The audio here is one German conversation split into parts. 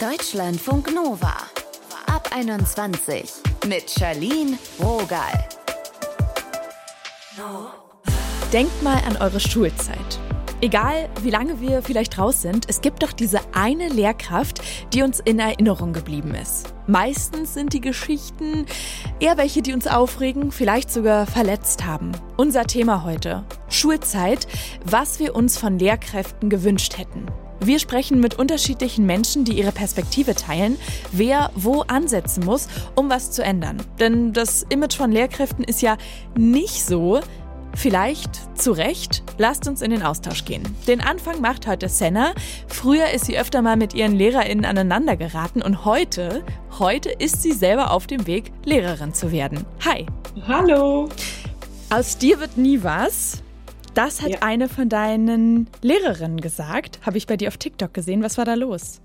Deutschlandfunk Nova. Ab 21 mit Charlene Rogal. Denkt mal an eure Schulzeit. Egal, wie lange wir vielleicht raus sind, es gibt doch diese eine Lehrkraft, die uns in Erinnerung geblieben ist. Meistens sind die Geschichten eher welche, die uns aufregen, vielleicht sogar verletzt haben. Unser Thema heute. Schulzeit, was wir uns von Lehrkräften gewünscht hätten. Wir sprechen mit unterschiedlichen Menschen, die ihre Perspektive teilen, wer wo ansetzen muss, um was zu ändern. Denn das Image von Lehrkräften ist ja nicht so, Vielleicht zu Recht, lasst uns in den Austausch gehen. Den Anfang macht heute Senna. Früher ist sie öfter mal mit ihren LehrerInnen aneinander geraten und heute, heute ist sie selber auf dem Weg, Lehrerin zu werden. Hi. Hallo. Aus dir wird nie was. Das hat ja. eine von deinen Lehrerinnen gesagt, habe ich bei dir auf TikTok gesehen. Was war da los?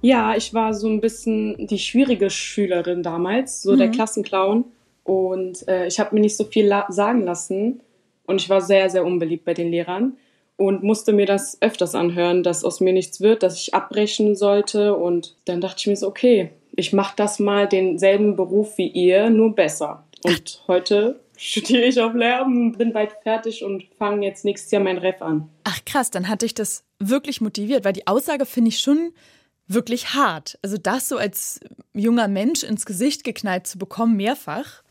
Ja, ich war so ein bisschen die schwierige Schülerin damals, so mhm. der Klassenclown. Und äh, ich habe mir nicht so viel la sagen lassen. Und ich war sehr, sehr unbeliebt bei den Lehrern und musste mir das öfters anhören, dass aus mir nichts wird, dass ich abbrechen sollte. Und dann dachte ich mir so, okay, ich mache das mal denselben Beruf wie ihr, nur besser. Und heute studiere ich auf Lehramt, bin bald fertig und fange jetzt nächstes Jahr mein Ref an. Ach krass, dann hatte ich das wirklich motiviert, weil die Aussage finde ich schon wirklich hart. Also das so als junger Mensch ins Gesicht geknallt zu bekommen, mehrfach.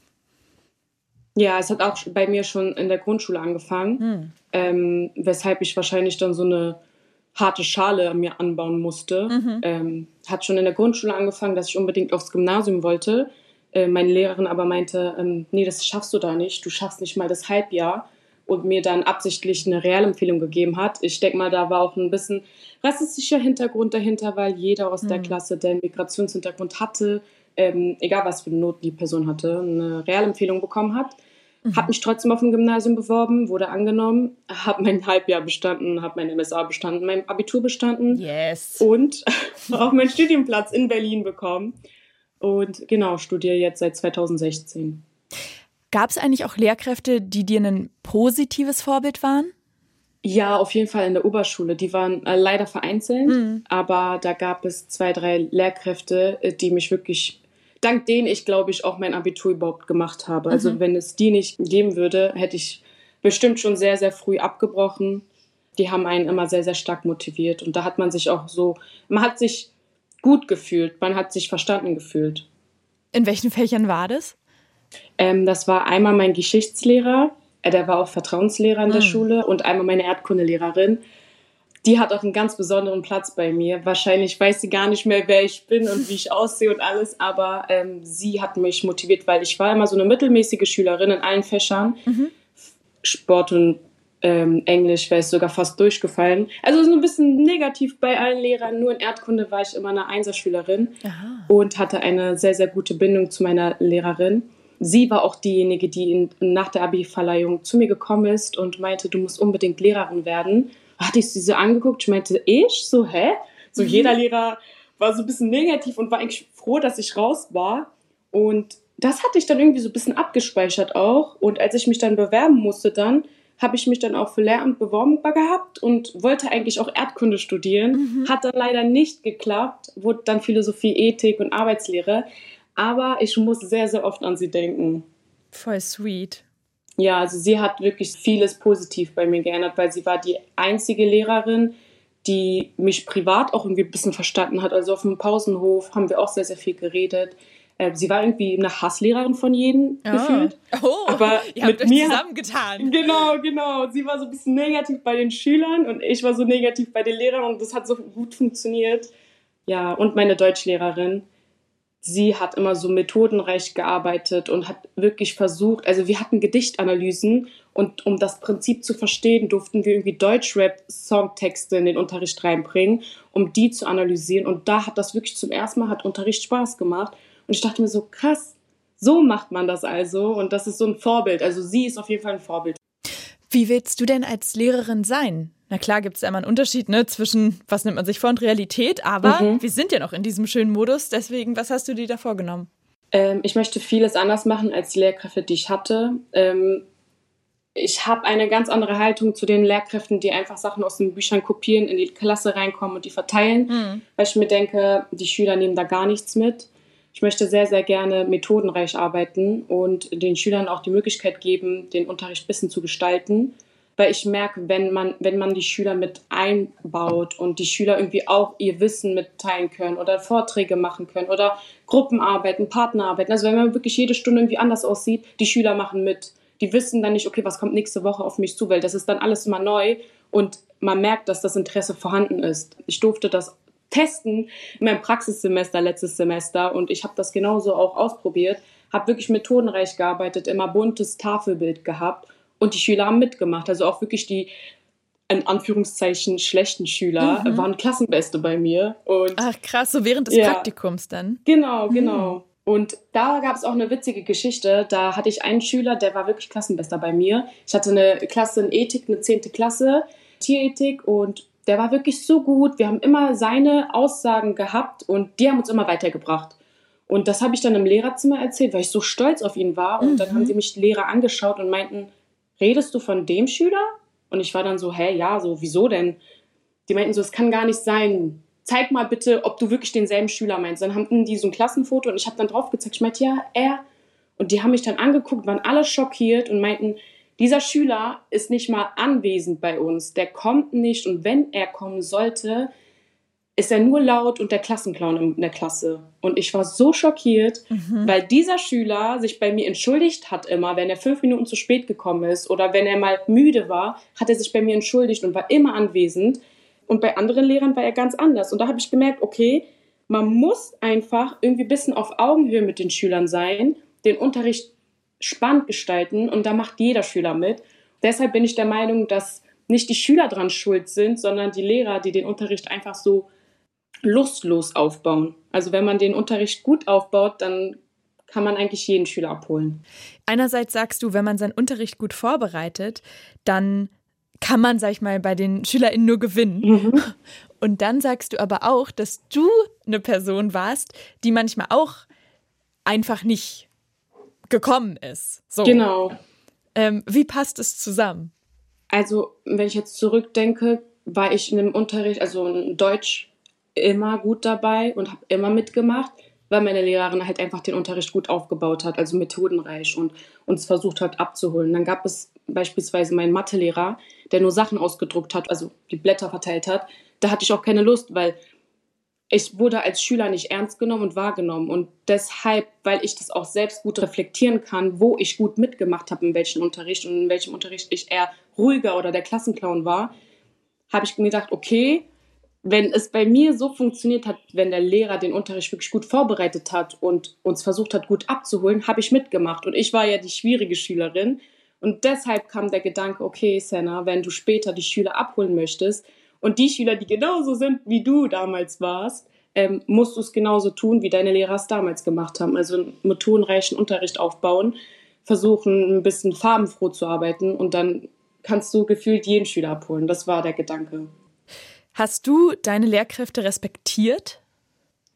Ja, es hat auch bei mir schon in der Grundschule angefangen, hm. ähm, weshalb ich wahrscheinlich dann so eine harte Schale mir anbauen musste. Mhm. Ähm, hat schon in der Grundschule angefangen, dass ich unbedingt aufs Gymnasium wollte. Äh, meine Lehrerin aber meinte, ähm, nee, das schaffst du da nicht. Du schaffst nicht mal das Halbjahr. Und mir dann absichtlich eine Realempfehlung gegeben hat. Ich denke mal, da war auch ein bisschen rassistischer Hintergrund dahinter, weil jeder aus mhm. der. Klasse, der einen Migrationshintergrund hatte, ähm, egal was für Noten die Person hatte, eine Realempfehlung bekommen hat. Mhm. Habe mich trotzdem auf dem Gymnasium beworben, wurde angenommen, habe mein Halbjahr bestanden, habe mein MSA bestanden, mein Abitur bestanden yes. und auch meinen Studienplatz in Berlin bekommen. Und genau, studiere jetzt seit 2016. Gab es eigentlich auch Lehrkräfte, die dir ein positives Vorbild waren? Ja, auf jeden Fall in der Oberschule. Die waren äh, leider vereinzelt, mhm. aber da gab es zwei, drei Lehrkräfte, äh, die mich wirklich dank denen ich, glaube ich, auch mein Abitur überhaupt gemacht habe. Also mhm. wenn es die nicht geben würde, hätte ich bestimmt schon sehr, sehr früh abgebrochen. Die haben einen immer sehr, sehr stark motiviert. Und da hat man sich auch so, man hat sich gut gefühlt, man hat sich verstanden gefühlt. In welchen Fächern war das? Ähm, das war einmal mein Geschichtslehrer, äh, der war auch Vertrauenslehrer in der mhm. Schule und einmal meine Erdkundelehrerin die hat auch einen ganz besonderen Platz bei mir. Wahrscheinlich weiß sie gar nicht mehr, wer ich bin und wie ich aussehe und alles, aber ähm, sie hat mich motiviert, weil ich war immer so eine mittelmäßige Schülerin in allen Fächern. Mhm. Sport und ähm, Englisch wäre ich sogar fast durchgefallen. Also so ein bisschen negativ bei allen Lehrern. Nur in Erdkunde war ich immer eine Einserschülerin und hatte eine sehr, sehr gute Bindung zu meiner Lehrerin. Sie war auch diejenige, die in, nach der Abi-Verleihung zu mir gekommen ist und meinte, du musst unbedingt Lehrerin werden hatte ich sie so angeguckt, ich meinte, ich? So, hä? So mhm. jeder Lehrer war so ein bisschen negativ und war eigentlich froh, dass ich raus war. Und das hatte ich dann irgendwie so ein bisschen abgespeichert auch. Und als ich mich dann bewerben musste, dann habe ich mich dann auch für Lehramt beworben gehabt und wollte eigentlich auch Erdkunde studieren. Mhm. Hat dann leider nicht geklappt, wurde dann Philosophie, Ethik und Arbeitslehre. Aber ich muss sehr, sehr oft an sie denken. Voll sweet. Ja, also sie hat wirklich vieles positiv bei mir geändert, weil sie war die einzige Lehrerin, die mich privat auch irgendwie ein bisschen verstanden hat. Also auf dem Pausenhof haben wir auch sehr, sehr viel geredet. Äh, sie war irgendwie eine Hasslehrerin von jedem oh. gefühlt. Oh, aber ihr habt mit euch mir zusammengetan. Genau, genau. Sie war so ein bisschen negativ bei den Schülern und ich war so negativ bei den Lehrern und das hat so gut funktioniert. Ja, und meine Deutschlehrerin sie hat immer so methodenreich gearbeitet und hat wirklich versucht, also wir hatten Gedichtanalysen und um das Prinzip zu verstehen, durften wir irgendwie Deutschrap-Songtexte in den Unterricht reinbringen, um die zu analysieren. Und da hat das wirklich zum ersten Mal, hat Unterricht Spaß gemacht. Und ich dachte mir so, krass, so macht man das also. Und das ist so ein Vorbild. Also sie ist auf jeden Fall ein Vorbild. Wie willst du denn als Lehrerin sein? Na klar gibt es ja immer einen Unterschied ne, zwischen, was nimmt man sich vor und Realität, aber mhm. wir sind ja noch in diesem schönen Modus, deswegen, was hast du dir da vorgenommen? Ähm, ich möchte vieles anders machen als die Lehrkräfte, die ich hatte. Ähm, Ich habe eine ganz andere Haltung zu den Lehrkräften, die einfach Sachen aus den Büchern kopieren, in die Klasse reinkommen und die verteilen, mhm. weil ich mir denke, die Schüler nehmen da gar nichts mit. Ich möchte sehr, sehr gerne methodenreich arbeiten und den Schülern auch die Möglichkeit geben, den Unterricht ein bisschen zu gestalten weil ich merke, wenn man, wenn man die Schüler mit einbaut und die Schüler irgendwie auch ihr Wissen mitteilen können oder Vorträge machen können oder Gruppenarbeiten, Partnerarbeiten, also wenn man wirklich jede Stunde irgendwie anders aussieht, die Schüler machen mit. Die wissen dann nicht, okay, was kommt nächste Woche auf mich zu, weil das ist dann alles immer neu und man merkt, dass das Interesse vorhanden ist. Ich durfte das testen in meinem Praxissemester letztes Semester und ich habe das genauso auch ausprobiert, habe wirklich methodenreich gearbeitet, immer buntes Tafelbild gehabt und die Schüler haben mitgemacht. Also auch wirklich die, in Anführungszeichen, schlechten Schüler mhm. waren Klassenbeste bei mir. Und Ach krass, so während des ja, Praktikums dann. Genau, mhm. genau. Mhm. Und da gab es auch eine witzige Geschichte. Da hatte ich einen Schüler, der war wirklich Klassenbester bei mir. Ich hatte eine Klasse in Ethik, eine zehnte Klasse, Tierethik und der war wirklich so gut. Wir haben immer seine Aussagen gehabt und die haben uns immer weitergebracht. Und das habe ich dann im Lehrerzimmer erzählt, weil ich so stolz auf ihn war. Und mhm. dann haben sie mich Lehrer angeschaut und meinten, redest du von dem Schüler? Und ich war dann so, hä, ja, so, wieso denn? Die meinten so, es kann gar nicht sein. Zeig mal bitte, ob du wirklich denselben Schüler meinst. Dann hatten die so ein Klassenfoto und ich habe dann drauf gezeigt. Ich meinte, ja, er. Und die haben mich dann angeguckt, waren alle schockiert und meinten, dieser Schüler ist nicht mal anwesend bei uns. Der kommt nicht und wenn er kommen sollte, ist er nur laut und der Klassenclown in der Klasse. Und ich war so schockiert, mhm. weil dieser Schüler sich bei mir entschuldigt hat immer, wenn er fünf Minuten zu spät gekommen ist oder wenn er mal müde war, hat er sich bei mir entschuldigt und war immer anwesend. Und bei anderen Lehrern war er ganz anders. Und da habe ich gemerkt, okay, man muss einfach irgendwie ein bisschen auf Augenhöhe mit den Schülern sein, den Unterricht spannend gestalten und da macht jeder Schüler mit. Deshalb bin ich der Meinung, dass nicht die Schüler dran schuld sind, sondern die Lehrer, die den Unterricht einfach so lustlos aufbauen. Also wenn man den Unterricht gut aufbaut, dann kann man eigentlich jeden Schüler abholen. Einerseits sagst du, wenn man seinen Unterricht gut vorbereitet, dann kann man, sag ich mal, bei den SchülerInnen nur gewinnen. Mhm. Und dann sagst du aber auch, dass du eine Person warst, die manchmal auch einfach nicht gekommen ist. So. Genau. Ähm, wie passt es zusammen? Also, wenn ich jetzt zurückdenke, war ich in dem Unterricht, also in Deutsch immer gut dabei und habe immer mitgemacht, weil meine Lehrerin halt einfach den Unterricht gut aufgebaut hat, also methodenreich und uns versucht hat abzuholen. Dann gab es beispielsweise meinen Mathelehrer, der nur Sachen ausgedruckt hat, also die Blätter verteilt hat. Da hatte ich auch keine Lust, weil ich wurde als Schüler nicht ernst genommen und wahrgenommen. Und deshalb, weil ich das auch selbst gut reflektieren kann, wo ich gut mitgemacht habe, in welchem Unterricht und in welchem Unterricht ich eher ruhiger oder der Klassenclown war, habe ich mir gedacht, okay, wenn es bei mir so funktioniert hat, wenn der Lehrer den Unterricht wirklich gut vorbereitet hat und uns versucht hat, gut abzuholen, habe ich mitgemacht. Und ich war ja die schwierige Schülerin. Und deshalb kam der Gedanke, okay, Senna, wenn du später die Schüler abholen möchtest und die Schüler, die genauso sind, wie du damals warst, ähm, musst du es genauso tun, wie deine Lehrer es damals gemacht haben. Also einen methodenreichen Unterricht aufbauen, versuchen, ein bisschen farbenfroh zu arbeiten und dann kannst du gefühlt jeden Schüler abholen. Das war der Gedanke. Hast du deine Lehrkräfte respektiert?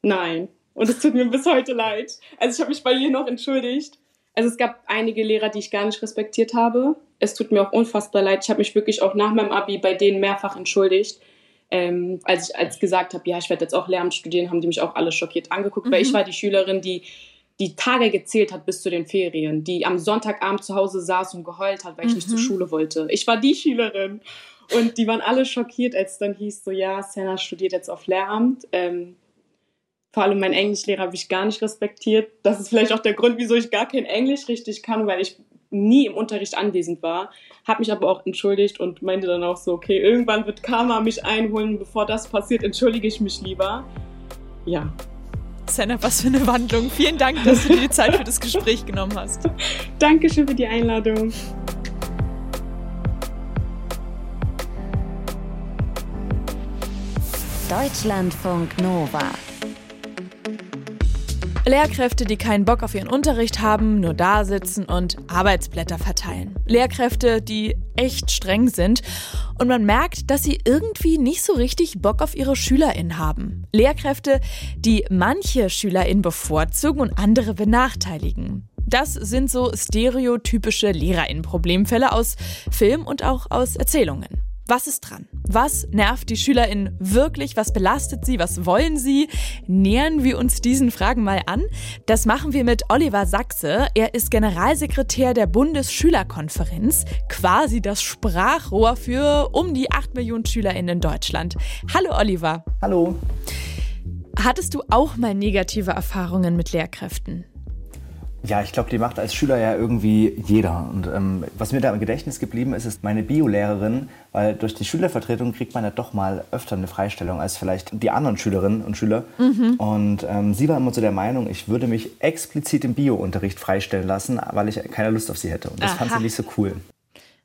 Nein. Und es tut mir bis heute leid. Also ich habe mich bei ihr noch entschuldigt. Also es gab einige Lehrer, die ich gar nicht respektiert habe. Es tut mir auch unfassbar leid. Ich habe mich wirklich auch nach meinem Abi bei denen mehrfach entschuldigt. Ähm, als ich als gesagt habe, ja, ich werde jetzt auch Lehramt studieren, haben die mich auch alle schockiert angeguckt, mhm. weil ich mhm. war die Schülerin, die die Tage gezählt hat bis zu den Ferien, die am Sonntagabend zu Hause saß und geheult hat, weil ich mhm. nicht zur mhm. Schule wollte. Ich war die Schülerin. Und die waren alle schockiert, als dann hieß, so ja, Senna studiert jetzt auf Lehramt. Ähm, vor allem mein Englischlehrer habe ich gar nicht respektiert. Das ist vielleicht auch der Grund, wieso ich gar kein Englisch richtig kann, weil ich nie im Unterricht anwesend war. Habe mich aber auch entschuldigt und meinte dann auch so, okay, irgendwann wird Karma mich einholen. Bevor das passiert, entschuldige ich mich lieber. Ja. Senna, was für eine Wandlung. Vielen Dank, dass du dir die Zeit für das Gespräch genommen hast. Dankeschön für die Einladung. Deutschlandfunk Nova. Lehrkräfte, die keinen Bock auf ihren Unterricht haben, nur da sitzen und Arbeitsblätter verteilen. Lehrkräfte, die echt streng sind und man merkt, dass sie irgendwie nicht so richtig Bock auf ihre SchülerInnen haben. Lehrkräfte, die manche SchülerInnen bevorzugen und andere benachteiligen. Das sind so stereotypische Lehrerinnenproblemfälle aus Film und auch aus Erzählungen. Was ist dran? Was nervt die SchülerInnen wirklich? Was belastet sie? Was wollen sie? Nähern wir uns diesen Fragen mal an. Das machen wir mit Oliver Sachse. Er ist Generalsekretär der Bundesschülerkonferenz, quasi das Sprachrohr für um die 8 Millionen SchülerInnen in Deutschland. Hallo Oliver. Hallo. Hattest du auch mal negative Erfahrungen mit Lehrkräften? Ja, ich glaube, die macht als Schüler ja irgendwie jeder. Und ähm, was mir da im Gedächtnis geblieben ist, ist meine Biolehrerin, weil durch die Schülervertretung kriegt man ja doch mal öfter eine Freistellung als vielleicht die anderen Schülerinnen und Schüler. Mhm. Und ähm, sie war immer so der Meinung, ich würde mich explizit im Biounterricht freistellen lassen, weil ich keine Lust auf sie hätte. Und das Aha. fand sie nicht so cool.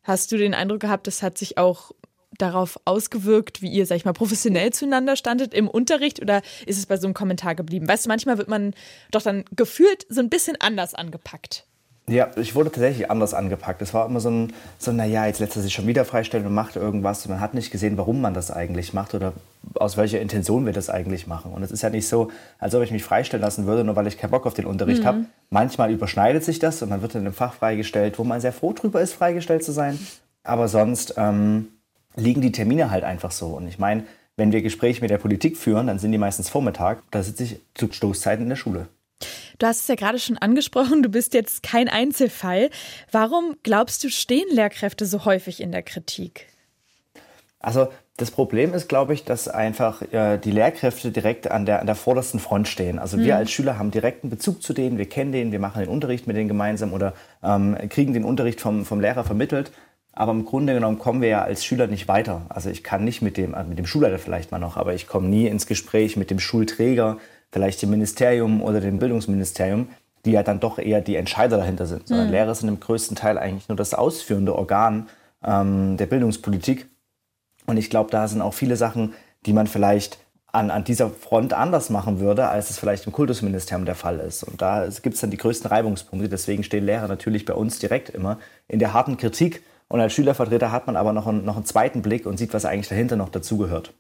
Hast du den Eindruck gehabt, das hat sich auch darauf ausgewirkt, wie ihr, sag ich mal, professionell zueinander standet im Unterricht oder ist es bei so einem Kommentar geblieben? Weißt du, manchmal wird man doch dann gefühlt so ein bisschen anders angepackt. Ja, ich wurde tatsächlich anders angepackt. Es war immer so ein, so naja, jetzt lässt er sich schon wieder freistellen und macht irgendwas. Und man hat nicht gesehen, warum man das eigentlich macht oder aus welcher Intention wir das eigentlich machen. Und es ist ja nicht so, als ob ich mich freistellen lassen würde, nur weil ich keinen Bock auf den Unterricht mhm. habe. Manchmal überschneidet sich das und man wird in einem Fach freigestellt, wo man sehr froh drüber ist, freigestellt zu sein. Aber sonst ähm, liegen die Termine halt einfach so. Und ich meine, wenn wir Gespräche mit der Politik führen, dann sind die meistens Vormittag. Da sitze ich zu Stoßzeiten in der Schule. Du hast es ja gerade schon angesprochen, du bist jetzt kein Einzelfall. Warum glaubst du, stehen Lehrkräfte so häufig in der Kritik? Also das Problem ist, glaube ich, dass einfach äh, die Lehrkräfte direkt an der, an der vordersten Front stehen. Also wir mhm. als Schüler haben direkten Bezug zu denen, wir kennen den, wir machen den Unterricht mit denen gemeinsam oder ähm, kriegen den Unterricht vom, vom Lehrer vermittelt. Aber im Grunde genommen kommen wir ja als Schüler nicht weiter. Also ich kann nicht mit dem, also mit dem Schulleiter vielleicht mal noch, aber ich komme nie ins Gespräch mit dem Schulträger, vielleicht dem Ministerium oder dem Bildungsministerium, die ja dann doch eher die Entscheider dahinter sind. Sondern mhm. Lehrer sind im größten Teil eigentlich nur das ausführende Organ ähm, der Bildungspolitik. Und ich glaube, da sind auch viele Sachen, die man vielleicht an, an dieser Front anders machen würde, als es vielleicht im Kultusministerium der Fall ist. Und da gibt es dann die größten Reibungspunkte. Deswegen stehen Lehrer natürlich bei uns direkt immer in der harten Kritik und als Schülervertreter hat man aber noch einen, noch einen zweiten Blick und sieht, was eigentlich dahinter noch dazugehört.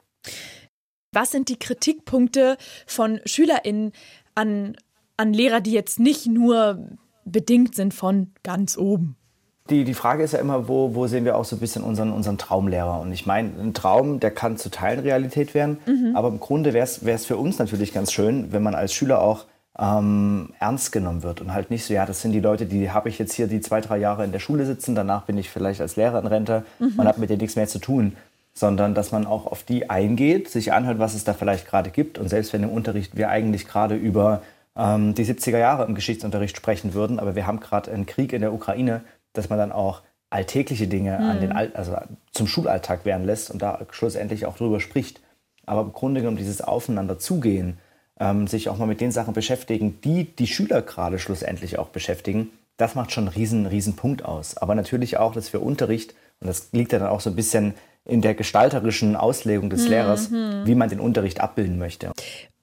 Was sind die Kritikpunkte von SchülerInnen an, an Lehrer, die jetzt nicht nur bedingt sind von ganz oben? Die, die Frage ist ja immer, wo, wo sehen wir auch so ein bisschen unseren, unseren Traumlehrer? Und ich meine, ein Traum, der kann zu Teilen Realität werden. Mhm. Aber im Grunde wäre es für uns natürlich ganz schön, wenn man als Schüler auch ähm, ernst genommen wird und halt nicht so, ja, das sind die Leute, die habe ich jetzt hier die zwei, drei Jahre in der Schule sitzen, danach bin ich vielleicht als Lehrer in Rente mhm. und habe mit denen nichts mehr zu tun, sondern dass man auch auf die eingeht, sich anhört, was es da vielleicht gerade gibt und selbst wenn im Unterricht wir eigentlich gerade über ähm, die 70er Jahre im Geschichtsunterricht sprechen würden, aber wir haben gerade einen Krieg in der Ukraine, dass man dann auch alltägliche Dinge mhm. an den All also zum Schulalltag werden lässt und da schlussendlich auch drüber spricht. Aber im Grunde genommen dieses Aufeinander zugehen, ähm, sich auch mal mit den Sachen beschäftigen, die die Schüler gerade schlussendlich auch beschäftigen, das macht schon einen riesen, riesen Punkt aus. Aber natürlich auch, dass wir Unterricht, und das liegt ja dann auch so ein bisschen in der gestalterischen Auslegung des mhm. Lehrers, wie man den Unterricht abbilden möchte.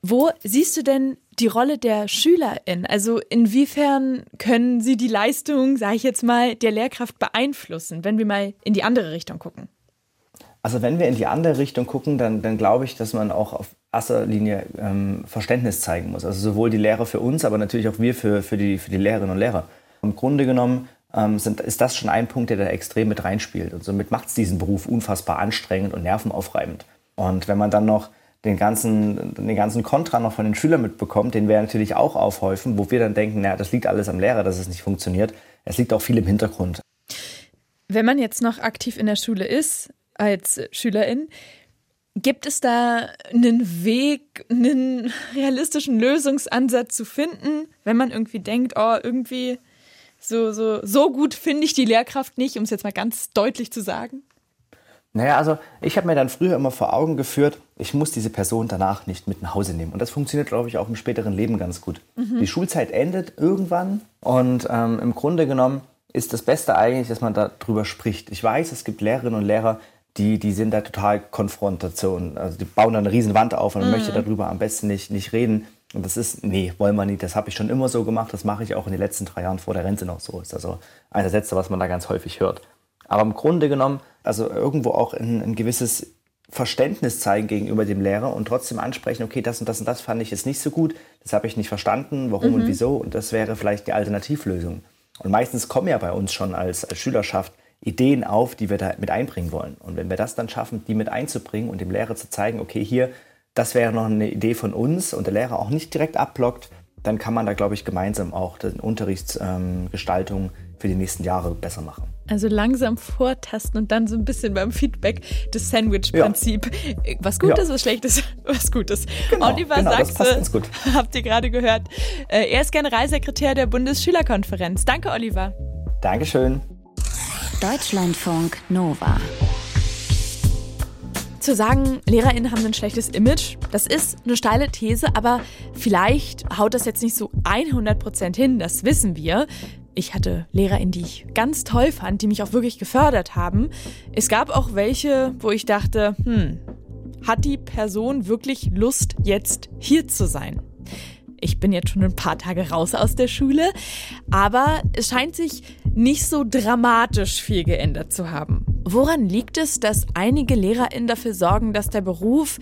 Wo siehst du denn die Rolle der SchülerInnen? Also inwiefern können sie die Leistung, sage ich jetzt mal, der Lehrkraft beeinflussen, wenn wir mal in die andere Richtung gucken? Also wenn wir in die andere Richtung gucken, dann, dann glaube ich, dass man auch auf erster Linie ähm, Verständnis zeigen muss. Also sowohl die Lehrer für uns, aber natürlich auch wir für, für, die, für die Lehrerinnen und Lehrer. Im Grunde genommen ähm, sind, ist das schon ein Punkt, der da extrem mit reinspielt. Und somit macht es diesen Beruf unfassbar anstrengend und nervenaufreibend. Und wenn man dann noch den ganzen, den ganzen Kontra noch von den Schülern mitbekommt, den wir natürlich auch aufhäufen, wo wir dann denken, naja, das liegt alles am Lehrer, dass es nicht funktioniert. Es liegt auch viel im Hintergrund. Wenn man jetzt noch aktiv in der Schule ist, als Schülerin, Gibt es da einen Weg, einen realistischen Lösungsansatz zu finden, wenn man irgendwie denkt, oh, irgendwie so, so, so gut finde ich die Lehrkraft nicht, um es jetzt mal ganz deutlich zu sagen? Naja, also ich habe mir dann früher immer vor Augen geführt, ich muss diese Person danach nicht mit nach Hause nehmen. Und das funktioniert, glaube ich, auch im späteren Leben ganz gut. Mhm. Die Schulzeit endet irgendwann und ähm, im Grunde genommen ist das Beste eigentlich, dass man darüber spricht. Ich weiß, es gibt Lehrerinnen und Lehrer, die, die sind da total Konfrontation. Also die bauen da eine riesen Wand auf und man mhm. möchte darüber am besten nicht, nicht reden. Und das ist, nee, wollen wir nicht. Das habe ich schon immer so gemacht. Das mache ich auch in den letzten drei Jahren vor der Rente noch so. Ist also einer der Sätze, was man da ganz häufig hört. Aber im Grunde genommen, also irgendwo auch ein, ein gewisses Verständnis zeigen gegenüber dem Lehrer und trotzdem ansprechen, okay, das und das und das fand ich jetzt nicht so gut, das habe ich nicht verstanden, warum mhm. und wieso und das wäre vielleicht die Alternativlösung. Und meistens kommen ja bei uns schon als, als Schülerschaft Ideen auf, die wir da mit einbringen wollen. Und wenn wir das dann schaffen, die mit einzubringen und dem Lehrer zu zeigen, okay, hier, das wäre noch eine Idee von uns und der Lehrer auch nicht direkt abblockt, dann kann man da, glaube ich, gemeinsam auch die Unterrichtsgestaltung ähm, für die nächsten Jahre besser machen. Also langsam vortasten und dann so ein bisschen beim Feedback das Sandwich-Prinzip. Ja. Was Gutes, ja. was Schlechtes, was Gutes. Genau, Oliver genau, Sachse, habt ihr gerade gehört. Äh, er ist Generalsekretär der Bundesschülerkonferenz. Danke, Oliver. Dankeschön. Deutschlandfunk Nova. Zu sagen, LehrerInnen haben ein schlechtes Image, das ist eine steile These, aber vielleicht haut das jetzt nicht so 100% hin, das wissen wir. Ich hatte LehrerInnen, die ich ganz toll fand, die mich auch wirklich gefördert haben. Es gab auch welche, wo ich dachte, hm, hat die Person wirklich Lust, jetzt hier zu sein? Ich bin jetzt schon ein paar Tage raus aus der Schule, aber es scheint sich nicht so dramatisch viel geändert zu haben. Woran liegt es, dass einige LehrerInnen dafür sorgen, dass der Beruf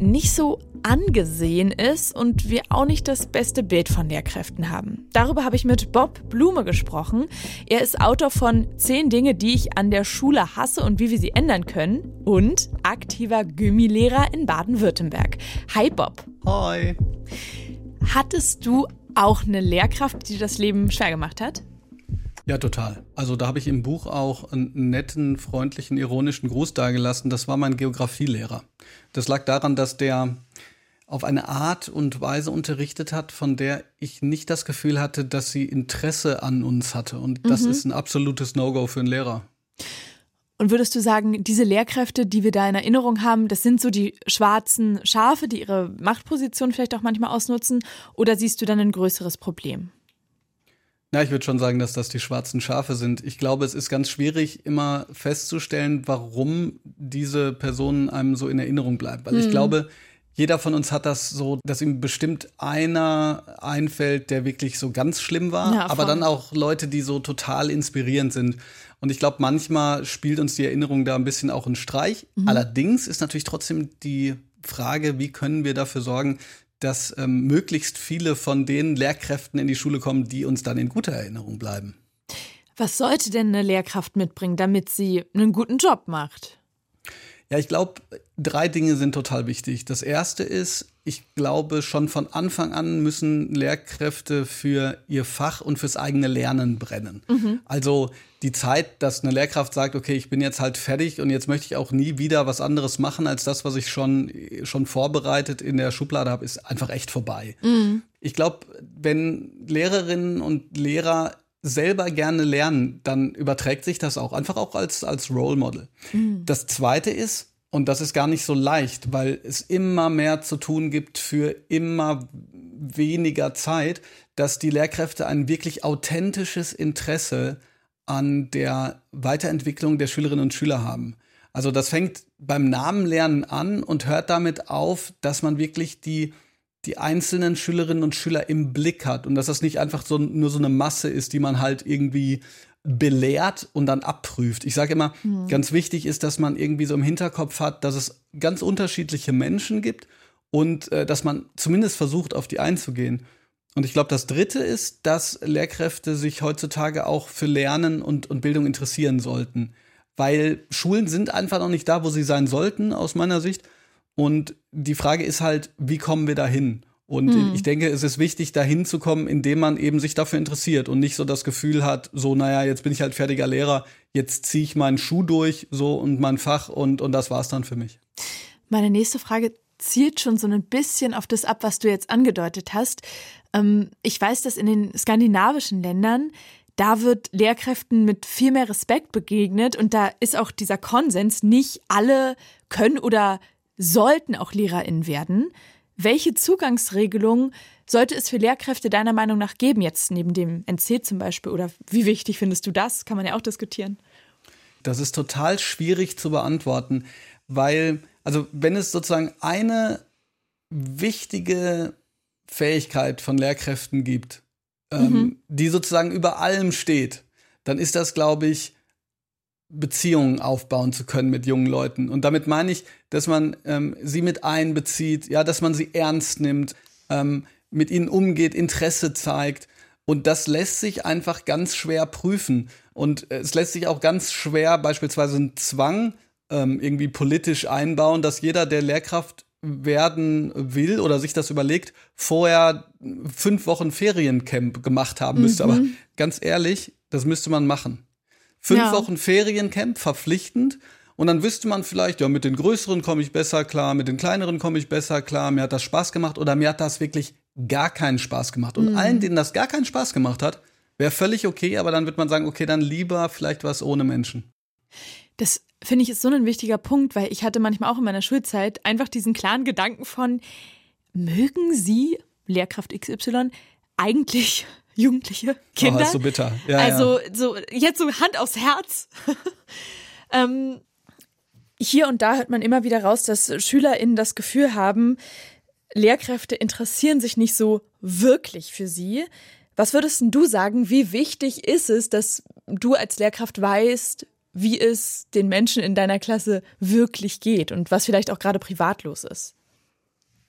nicht so angesehen ist und wir auch nicht das beste Bild von Lehrkräften haben. Darüber habe ich mit Bob Blume gesprochen. Er ist Autor von Zehn Dinge, die ich an der Schule hasse und wie wir sie ändern können und aktiver Gymi-Lehrer in Baden-Württemberg. Hi Bob. Hi. Hattest du auch eine Lehrkraft, die dir das Leben schwer gemacht hat? Ja, total. Also da habe ich im Buch auch einen netten, freundlichen, ironischen Gruß dargelassen. Das war mein Geografielehrer. Das lag daran, dass der auf eine Art und Weise unterrichtet hat, von der ich nicht das Gefühl hatte, dass sie Interesse an uns hatte. Und das mhm. ist ein absolutes No-Go für einen Lehrer. Und würdest du sagen, diese Lehrkräfte, die wir da in Erinnerung haben, das sind so die schwarzen Schafe, die ihre Machtposition vielleicht auch manchmal ausnutzen? Oder siehst du dann ein größeres Problem? Ja, ich würde schon sagen, dass das die schwarzen Schafe sind. Ich glaube, es ist ganz schwierig, immer festzustellen, warum diese Personen einem so in Erinnerung bleiben. Weil mhm. ich glaube, jeder von uns hat das so, dass ihm bestimmt einer einfällt, der wirklich so ganz schlimm war, ja, aber dann auch Leute, die so total inspirierend sind. Und ich glaube, manchmal spielt uns die Erinnerung da ein bisschen auch einen Streich. Mhm. Allerdings ist natürlich trotzdem die Frage, wie können wir dafür sorgen, dass ähm, möglichst viele von den Lehrkräften in die Schule kommen, die uns dann in guter Erinnerung bleiben. Was sollte denn eine Lehrkraft mitbringen, damit sie einen guten Job macht? Ja, ich glaube, drei Dinge sind total wichtig. Das erste ist, ich glaube, schon von Anfang an müssen Lehrkräfte für ihr Fach und fürs eigene Lernen brennen. Mhm. Also die Zeit, dass eine Lehrkraft sagt, okay, ich bin jetzt halt fertig und jetzt möchte ich auch nie wieder was anderes machen als das, was ich schon, schon vorbereitet in der Schublade habe, ist einfach echt vorbei. Mhm. Ich glaube, wenn Lehrerinnen und Lehrer selber gerne lernen, dann überträgt sich das auch einfach auch als, als Role Model. Mhm. Das zweite ist, und das ist gar nicht so leicht, weil es immer mehr zu tun gibt für immer weniger Zeit, dass die Lehrkräfte ein wirklich authentisches Interesse an der Weiterentwicklung der Schülerinnen und Schüler haben. Also das fängt beim Namenlernen an und hört damit auf, dass man wirklich die, die einzelnen Schülerinnen und Schüler im Blick hat und dass das nicht einfach so, nur so eine Masse ist, die man halt irgendwie belehrt und dann abprüft. Ich sage immer, mhm. ganz wichtig ist, dass man irgendwie so im Hinterkopf hat, dass es ganz unterschiedliche Menschen gibt und äh, dass man zumindest versucht, auf die einzugehen. Und ich glaube, das Dritte ist, dass Lehrkräfte sich heutzutage auch für Lernen und, und Bildung interessieren sollten. Weil Schulen sind einfach noch nicht da, wo sie sein sollten, aus meiner Sicht. Und die Frage ist halt, wie kommen wir dahin? Und hm. ich denke, es ist wichtig, dahin zu kommen, indem man eben sich dafür interessiert und nicht so das Gefühl hat, so, naja, jetzt bin ich halt fertiger Lehrer, jetzt ziehe ich meinen Schuh durch, so und mein Fach und, und das war's dann für mich. Meine nächste Frage zielt schon so ein bisschen auf das ab, was du jetzt angedeutet hast. Ähm, ich weiß, dass in den skandinavischen Ländern da wird Lehrkräften mit viel mehr Respekt begegnet und da ist auch dieser Konsens, nicht alle können oder sollten auch LehrerInnen werden. Welche Zugangsregelungen sollte es für Lehrkräfte deiner Meinung nach geben, jetzt neben dem NC zum Beispiel? Oder wie wichtig findest du das? Kann man ja auch diskutieren. Das ist total schwierig zu beantworten, weil, also wenn es sozusagen eine wichtige Fähigkeit von Lehrkräften gibt, ähm, mhm. die sozusagen über allem steht, dann ist das, glaube ich, Beziehungen aufbauen zu können mit jungen Leuten. Und damit meine ich, dass man ähm, sie mit einbezieht, ja, dass man sie ernst nimmt, ähm, mit ihnen umgeht, Interesse zeigt. Und das lässt sich einfach ganz schwer prüfen. Und es lässt sich auch ganz schwer beispielsweise einen Zwang ähm, irgendwie politisch einbauen, dass jeder, der Lehrkraft werden will oder sich das überlegt, vorher fünf Wochen Feriencamp gemacht haben müsste. Mhm. Aber ganz ehrlich, das müsste man machen. Fünf ja. Wochen Feriencamp verpflichtend. Und dann wüsste man vielleicht, ja, mit den größeren komme ich besser klar, mit den kleineren komme ich besser klar, mir hat das Spaß gemacht oder mir hat das wirklich gar keinen Spaß gemacht. Und mhm. allen, denen das gar keinen Spaß gemacht hat, wäre völlig okay, aber dann wird man sagen, okay, dann lieber vielleicht was ohne Menschen. Das finde ich ist so ein wichtiger Punkt, weil ich hatte manchmal auch in meiner Schulzeit einfach diesen klaren Gedanken von, mögen Sie, Lehrkraft XY, eigentlich Jugendliche, Kinder? Oh, so bitter. Ja, also ja. so jetzt so Hand aufs Herz. ähm, hier und da hört man immer wieder raus, dass SchülerInnen das Gefühl haben, Lehrkräfte interessieren sich nicht so wirklich für sie. Was würdest du sagen, wie wichtig ist es, dass du als Lehrkraft weißt, wie es den Menschen in deiner Klasse wirklich geht und was vielleicht auch gerade privatlos ist?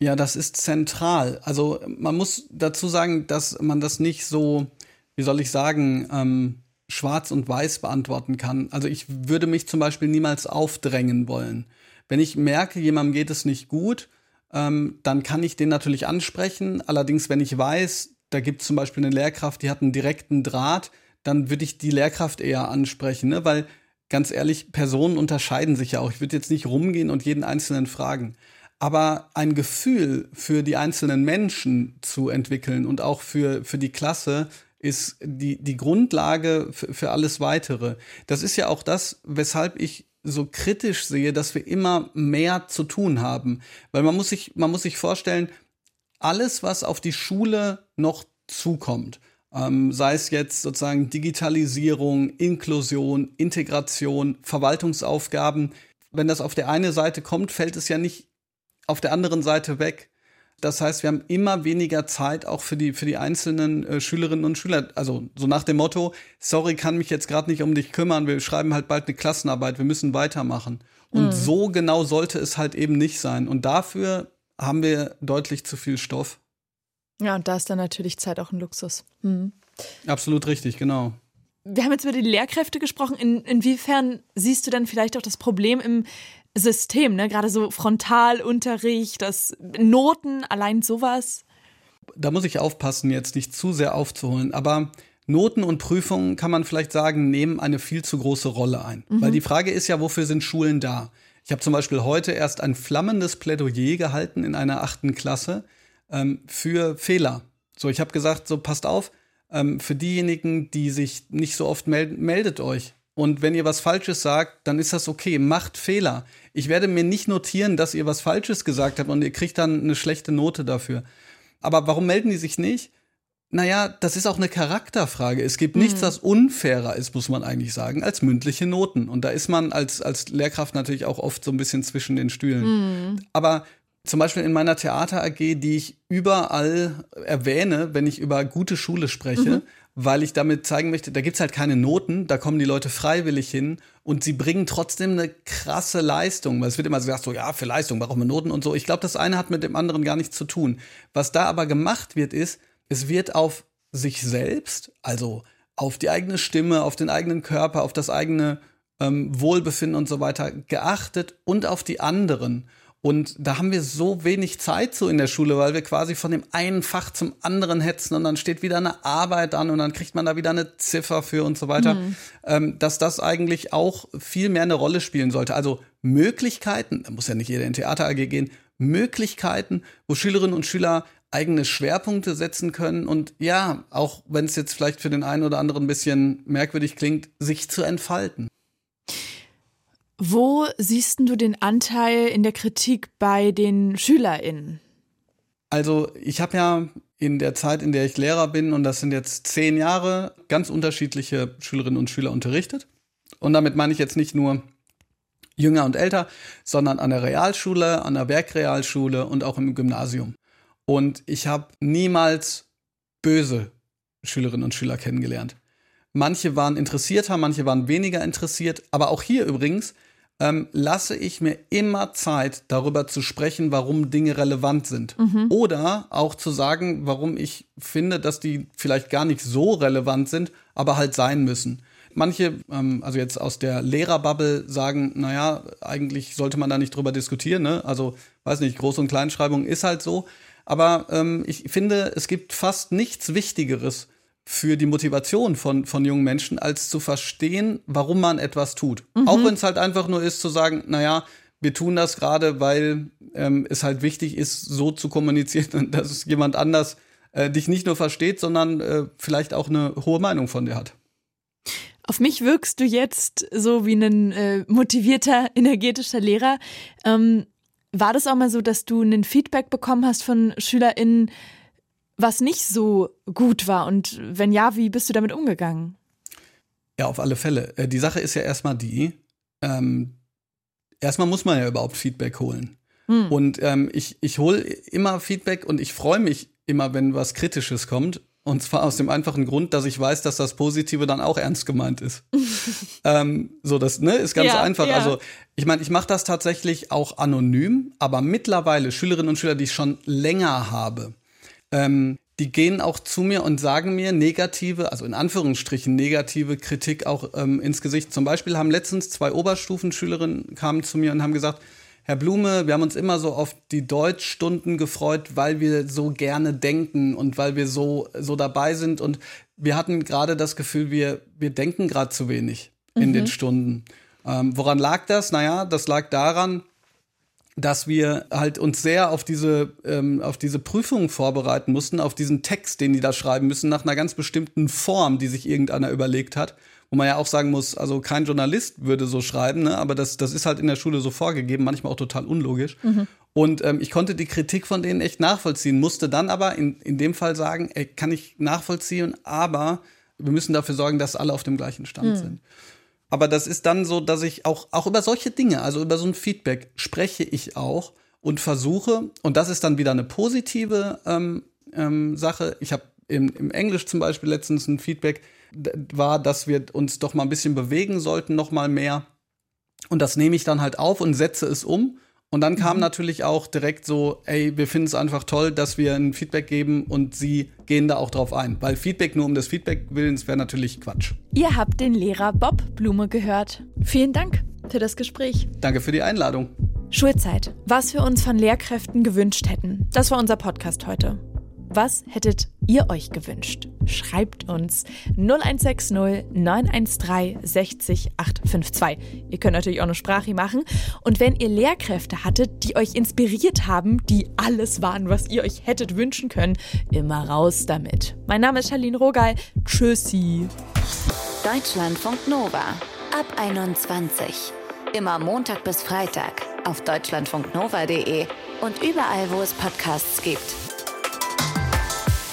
Ja, das ist zentral. Also man muss dazu sagen, dass man das nicht so, wie soll ich sagen, ähm, schwarz und weiß beantworten kann. Also ich würde mich zum Beispiel niemals aufdrängen wollen. Wenn ich merke, jemandem geht es nicht gut, ähm, dann kann ich den natürlich ansprechen. Allerdings, wenn ich weiß, da gibt es zum Beispiel eine Lehrkraft, die hat einen direkten Draht, dann würde ich die Lehrkraft eher ansprechen, ne? weil ganz ehrlich, Personen unterscheiden sich ja auch. Ich würde jetzt nicht rumgehen und jeden Einzelnen fragen. Aber ein Gefühl für die einzelnen Menschen zu entwickeln und auch für, für die Klasse ist die, die Grundlage für, für alles weitere. Das ist ja auch das, weshalb ich so kritisch sehe, dass wir immer mehr zu tun haben. Weil man muss sich, man muss sich vorstellen, alles, was auf die Schule noch zukommt, ähm, sei es jetzt sozusagen Digitalisierung, Inklusion, Integration, Verwaltungsaufgaben, wenn das auf der einen Seite kommt, fällt es ja nicht auf der anderen Seite weg. Das heißt, wir haben immer weniger Zeit auch für die, für die einzelnen äh, Schülerinnen und Schüler. Also so nach dem Motto, sorry, kann mich jetzt gerade nicht um dich kümmern, wir schreiben halt bald eine Klassenarbeit, wir müssen weitermachen. Und mhm. so genau sollte es halt eben nicht sein. Und dafür haben wir deutlich zu viel Stoff. Ja, und da ist dann natürlich Zeit auch ein Luxus. Mhm. Absolut richtig, genau. Wir haben jetzt über die Lehrkräfte gesprochen. In, inwiefern siehst du dann vielleicht auch das Problem im System, ne? Gerade so Frontalunterricht, das Noten, allein sowas. Da muss ich aufpassen, jetzt nicht zu sehr aufzuholen, aber Noten und Prüfungen kann man vielleicht sagen, nehmen eine viel zu große Rolle ein. Mhm. Weil die Frage ist ja, wofür sind Schulen da? Ich habe zum Beispiel heute erst ein flammendes Plädoyer gehalten in einer achten Klasse ähm, für Fehler. So, ich habe gesagt, so passt auf, ähm, für diejenigen, die sich nicht so oft melden, meldet euch. Und wenn ihr was Falsches sagt, dann ist das okay. Macht Fehler. Ich werde mir nicht notieren, dass ihr was Falsches gesagt habt und ihr kriegt dann eine schlechte Note dafür. Aber warum melden die sich nicht? Naja, das ist auch eine Charakterfrage. Es gibt mhm. nichts, was unfairer ist, muss man eigentlich sagen, als mündliche Noten. Und da ist man als, als Lehrkraft natürlich auch oft so ein bisschen zwischen den Stühlen. Mhm. Aber zum Beispiel in meiner Theater AG, die ich überall erwähne, wenn ich über gute Schule spreche, mhm. Weil ich damit zeigen möchte, da gibt's halt keine Noten, da kommen die Leute freiwillig hin und sie bringen trotzdem eine krasse Leistung. Weil es wird immer gesagt, so ja, für Leistung brauchen wir Noten und so. Ich glaube, das eine hat mit dem anderen gar nichts zu tun. Was da aber gemacht wird, ist, es wird auf sich selbst, also auf die eigene Stimme, auf den eigenen Körper, auf das eigene ähm, Wohlbefinden und so weiter geachtet und auf die anderen. Und da haben wir so wenig Zeit so in der Schule, weil wir quasi von dem einen Fach zum anderen hetzen und dann steht wieder eine Arbeit an und dann kriegt man da wieder eine Ziffer für und so weiter, mhm. ähm, dass das eigentlich auch viel mehr eine Rolle spielen sollte. Also Möglichkeiten, da muss ja nicht jeder in Theater AG gehen, Möglichkeiten, wo Schülerinnen und Schüler eigene Schwerpunkte setzen können und ja, auch wenn es jetzt vielleicht für den einen oder anderen ein bisschen merkwürdig klingt, sich zu entfalten. Wo siehst du den Anteil in der Kritik bei den SchülerInnen? Also ich habe ja in der Zeit, in der ich Lehrer bin, und das sind jetzt zehn Jahre, ganz unterschiedliche Schülerinnen und Schüler unterrichtet. Und damit meine ich jetzt nicht nur jünger und älter, sondern an der Realschule, an der Werkrealschule und auch im Gymnasium. Und ich habe niemals böse Schülerinnen und Schüler kennengelernt. Manche waren interessierter, manche waren weniger interessiert. Aber auch hier übrigens ähm, lasse ich mir immer Zeit, darüber zu sprechen, warum Dinge relevant sind. Mhm. Oder auch zu sagen, warum ich finde, dass die vielleicht gar nicht so relevant sind, aber halt sein müssen. Manche, ähm, also jetzt aus der Lehrerbubble, sagen, naja, eigentlich sollte man da nicht drüber diskutieren. Ne? Also, weiß nicht, Groß- und Kleinschreibung ist halt so. Aber ähm, ich finde, es gibt fast nichts Wichtigeres für die Motivation von, von jungen Menschen, als zu verstehen, warum man etwas tut. Mhm. Auch wenn es halt einfach nur ist zu sagen, naja, wir tun das gerade, weil ähm, es halt wichtig ist, so zu kommunizieren, dass es jemand anders äh, dich nicht nur versteht, sondern äh, vielleicht auch eine hohe Meinung von dir hat. Auf mich wirkst du jetzt so wie ein äh, motivierter, energetischer Lehrer. Ähm, war das auch mal so, dass du ein Feedback bekommen hast von SchülerInnen, was nicht so gut war? Und wenn ja, wie bist du damit umgegangen? Ja, auf alle Fälle. Äh, die Sache ist ja erstmal die, ähm, erstmal muss man ja überhaupt Feedback holen. Hm. Und ähm, ich, ich hole immer Feedback und ich freue mich immer, wenn was Kritisches kommt. Und zwar aus dem einfachen Grund, dass ich weiß, dass das Positive dann auch ernst gemeint ist. ähm, so, das ne, ist ganz ja, einfach. Ja. Also, ich meine, ich mache das tatsächlich auch anonym, aber mittlerweile Schülerinnen und Schüler, die ich schon länger habe, ähm, die gehen auch zu mir und sagen mir negative, also in Anführungsstrichen negative Kritik auch ähm, ins Gesicht. Zum Beispiel haben letztens zwei Oberstufenschülerinnen kamen zu mir und haben gesagt, Herr Blume, wir haben uns immer so auf die Deutschstunden gefreut, weil wir so gerne denken und weil wir so, so dabei sind. Und wir hatten gerade das Gefühl, wir, wir denken gerade zu wenig in mhm. den Stunden. Ähm, woran lag das? Naja, das lag daran, dass wir halt uns sehr auf diese, ähm, auf diese Prüfung vorbereiten mussten, auf diesen Text, den die da schreiben müssen, nach einer ganz bestimmten Form, die sich irgendeiner überlegt hat wo man ja auch sagen muss, also kein Journalist würde so schreiben, ne? aber das, das ist halt in der Schule so vorgegeben, manchmal auch total unlogisch. Mhm. Und ähm, ich konnte die Kritik von denen echt nachvollziehen, musste dann aber in, in dem Fall sagen, ey, kann ich nachvollziehen, aber wir müssen dafür sorgen, dass alle auf dem gleichen Stand mhm. sind. Aber das ist dann so, dass ich auch, auch über solche Dinge, also über so ein Feedback spreche ich auch und versuche, und das ist dann wieder eine positive ähm, ähm, Sache. Ich habe im, im Englisch zum Beispiel letztens ein Feedback, war, dass wir uns doch mal ein bisschen bewegen sollten, noch mal mehr. Und das nehme ich dann halt auf und setze es um. Und dann kam mhm. natürlich auch direkt so, ey, wir finden es einfach toll, dass wir ein Feedback geben und sie gehen da auch drauf ein. Weil Feedback nur um des Feedback willens wäre natürlich Quatsch. Ihr habt den Lehrer Bob Blume gehört. Vielen Dank für das Gespräch. Danke für die Einladung. Schulzeit. Was wir uns von Lehrkräften gewünscht hätten. Das war unser Podcast heute. Was hättet ihr euch gewünscht? Schreibt uns 0160 913 60 852. Ihr könnt natürlich auch eine Sprache machen. Und wenn ihr Lehrkräfte hattet, die euch inspiriert haben, die alles waren, was ihr euch hättet wünschen können, immer raus damit. Mein Name ist Charlene Rogal. Tschüssi. Deutschlandfunk Nova. Ab 21. Immer Montag bis Freitag auf deutschlandfunknova.de und überall, wo es Podcasts gibt.